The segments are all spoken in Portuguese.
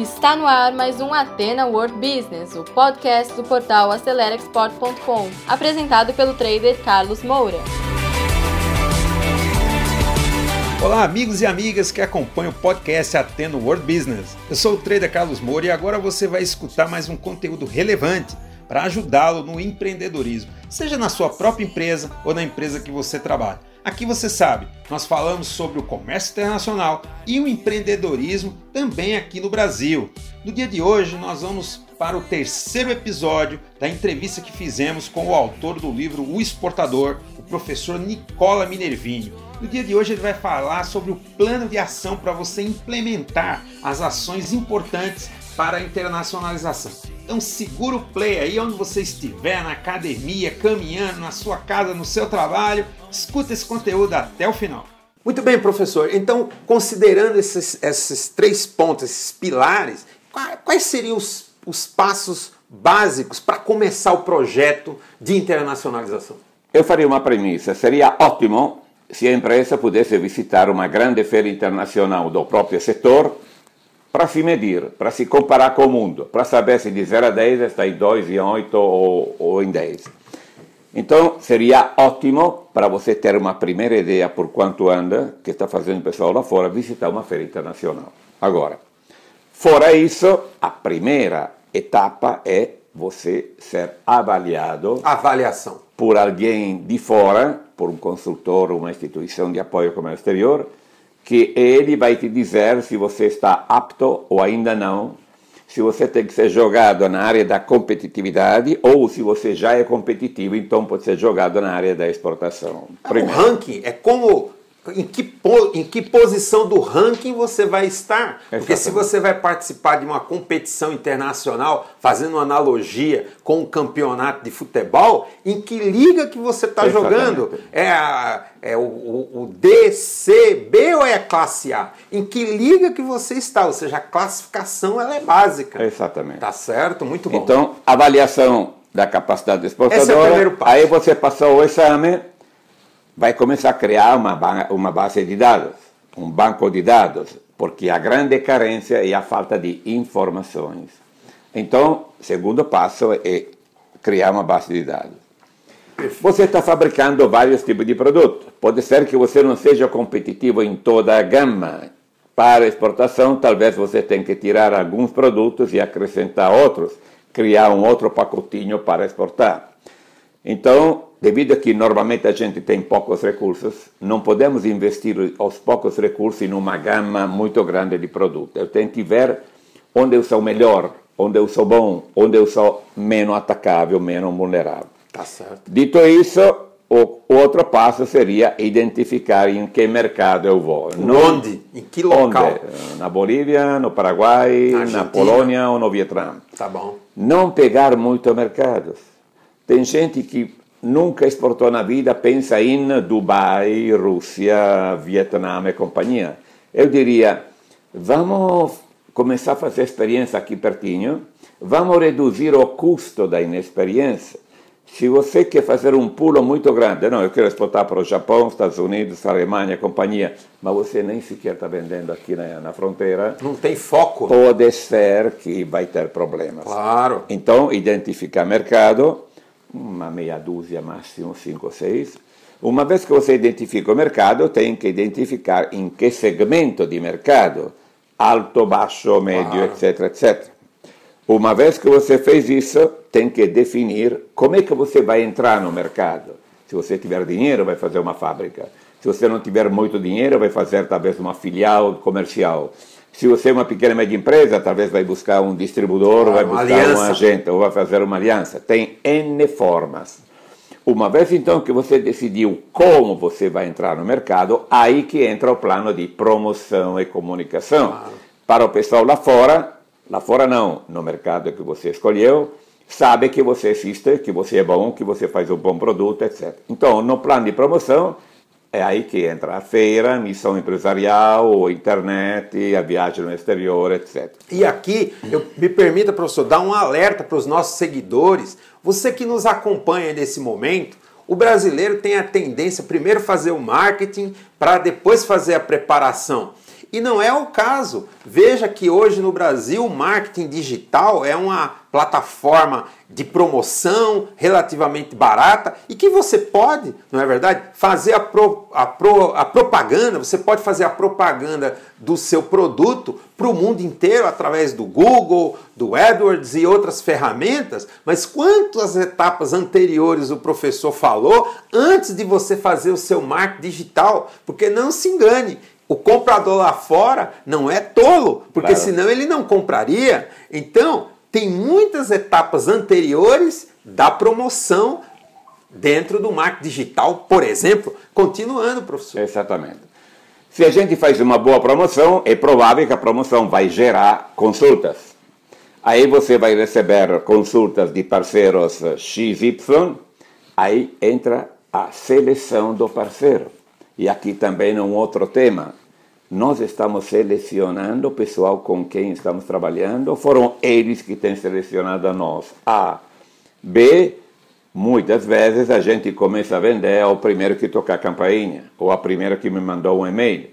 Está no ar mais um Atena World Business, o podcast do portal AceleraExport.com, apresentado pelo trader Carlos Moura. Olá, amigos e amigas que acompanham o podcast Atena World Business. Eu sou o trader Carlos Moura e agora você vai escutar mais um conteúdo relevante para ajudá-lo no empreendedorismo, seja na sua própria empresa ou na empresa que você trabalha. Aqui você sabe, nós falamos sobre o comércio internacional e o empreendedorismo também aqui no Brasil. No dia de hoje, nós vamos para o terceiro episódio da entrevista que fizemos com o autor do livro O Exportador, o professor Nicola Minervinho. No dia de hoje, ele vai falar sobre o plano de ação para você implementar as ações importantes para a internacionalização. Então segura o play aí onde você estiver, na academia, caminhando, na sua casa, no seu trabalho. Escuta esse conteúdo até o final. Muito bem, professor. Então, considerando esses, esses três pontos, esses pilares, quais seriam os, os passos básicos para começar o projeto de internacionalização? Eu faria uma premissa. Seria ótimo se a empresa pudesse visitar uma grande feira internacional do próprio setor para se medir, para se comparar com o mundo, para saber se de 0 a 10 está em 2, em 8 ou, ou em 10. Então, seria ótimo para você ter uma primeira ideia por quanto anda, que está fazendo o pessoal lá fora, visitar uma feira internacional. Agora, fora isso, a primeira etapa é você ser avaliado. Avaliação. Por alguém de fora, por um consultor, uma instituição de apoio como exterior, que ele vai te dizer se você está apto ou ainda não, se você tem que ser jogado na área da competitividade ou se você já é competitivo, então pode ser jogado na área da exportação. O ranking é como em que, em que posição do ranking você vai estar. Porque se você vai participar de uma competição internacional, fazendo uma analogia com um campeonato de futebol, em que liga que você está jogando? É, a, é o, o, o DCB ou é a classe A? Em que liga que você está? Ou seja, a classificação ela é básica. Exatamente. Tá certo? Muito bom. Então, avaliação da capacidade exportadora. Esse é o passo. Aí você passou o exame vai começar a criar uma, uma base de dados, um banco de dados, porque a grande carência é a falta de informações. Então, segundo passo é criar uma base de dados. Você está fabricando vários tipos de produtos. Pode ser que você não seja competitivo em toda a gama. Para exportação, talvez você tenha que tirar alguns produtos e acrescentar outros, criar um outro pacotinho para exportar. Então, devido a que normalmente a gente tem poucos recursos, não podemos investir os poucos recursos em uma gama muito grande de produtos. Eu tenho que ver onde eu sou melhor, onde eu sou bom, onde eu sou menos atacável, menos vulnerável. Tá certo. Dito isso, o outro passo seria identificar em que mercado eu vou. onde? Em que local? Onde? Na Bolívia, no Paraguai, na Polônia ou no Vietnã. Tá bom. Não pegar muito mercados. Tem gente que nunca exportou na vida, pensa em Dubai, Rússia, Vietnã e companhia. Eu diria, vamos começar a fazer experiência aqui pertinho, vamos reduzir o custo da inexperiência. Se você quer fazer um pulo muito grande, não, eu quero exportar para o Japão, Estados Unidos, Alemanha, companhia, mas você nem sequer está vendendo aqui na, na, fronteira. Não tem foco. Pode ser que vai ter problemas. Claro. Então, identificar mercado, uma meia dúzia, máximo cinco ou seis. Uma vez que você identifica o mercado, tem que identificar em que segmento de mercado, alto, baixo, médio, claro. etc, etc. Uma vez que você fez isso, tem que definir como é que você vai entrar no mercado. Se você tiver dinheiro, vai fazer uma fábrica. Se você não tiver muito dinheiro, vai fazer talvez uma filial comercial. Se você é uma pequena e média empresa, talvez vai buscar um distribuidor, ah, vai buscar aliança. um agente, ou vai fazer uma aliança. Tem N formas. Uma vez então que você decidiu como você vai entrar no mercado, aí que entra o plano de promoção e comunicação. Ah. Para o pessoal lá fora, lá fora não, no mercado que você escolheu, sabe que você existe, que você é bom, que você faz um bom produto, etc. Então, no plano de promoção, é aí que entra a feira, a missão empresarial, a internet, a viagem no exterior, etc. E aqui, eu, me permita, professor, dar um alerta para os nossos seguidores. Você que nos acompanha nesse momento, o brasileiro tem a tendência primeiro fazer o marketing para depois fazer a preparação. E não é o caso. Veja que hoje no Brasil o marketing digital é uma plataforma de promoção relativamente barata e que você pode, não é verdade, fazer a, pro, a, pro, a propaganda, você pode fazer a propaganda do seu produto para o mundo inteiro através do Google, do AdWords e outras ferramentas, mas quantas etapas anteriores o professor falou antes de você fazer o seu marketing digital? Porque não se engane, o comprador lá fora não é tolo, porque claro. senão ele não compraria. Então, tem muitas etapas anteriores da promoção dentro do marketing digital, por exemplo. Continuando, professor. Exatamente. Se a gente faz uma boa promoção, é provável que a promoção vai gerar consultas. Aí você vai receber consultas de parceiros XY, aí entra a seleção do parceiro. E aqui também um outro tema nós estamos selecionando o pessoal com quem estamos trabalhando, foram eles que têm selecionado a nós. A. B. Muitas vezes a gente começa a vender ao primeiro que toca a campainha, ou a primeira que me mandou um e-mail.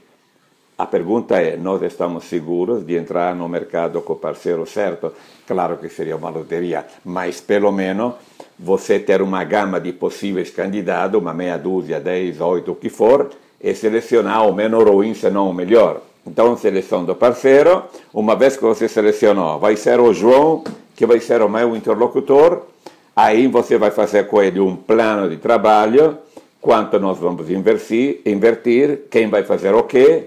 A pergunta é: nós estamos seguros de entrar no mercado com o parceiro certo? Claro que seria uma loteria, mas pelo menos você ter uma gama de possíveis candidatos, uma meia dúzia, dez, oito, o que for, e selecionar o menos ruim, senão o melhor. Então, seleção do parceiro, uma vez que você selecionou, vai ser o João, que vai ser o meu interlocutor, aí você vai fazer com ele um plano de trabalho, quanto nós vamos investir, invertir, quem vai fazer o quê,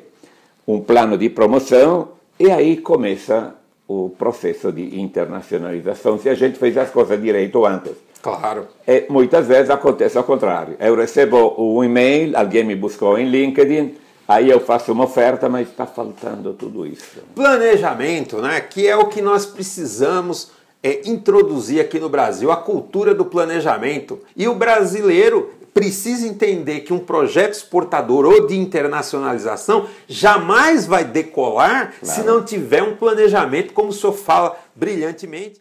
um plano de promoção, e aí começa o processo de internacionalização, se a gente fez as coisas direito antes. Claro. E muitas vezes acontece ao contrário. Eu recebo um e-mail, alguém me buscou em LinkedIn, aí eu faço uma oferta, mas está faltando tudo isso. Planejamento, né? Que é o que nós precisamos é, introduzir aqui no Brasil, a cultura do planejamento. E o brasileiro precisa entender que um projeto exportador ou de internacionalização jamais vai decolar claro. se não tiver um planejamento, como o senhor fala brilhantemente.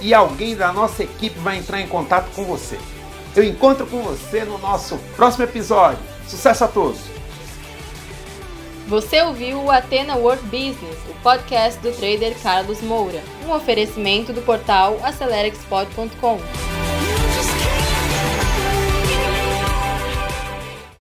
e alguém da nossa equipe vai entrar em contato com você. Eu encontro com você no nosso próximo episódio. Sucesso a todos! Você ouviu o Atena World Business, o podcast do trader Carlos Moura, um oferecimento do portal AceleraExport.com.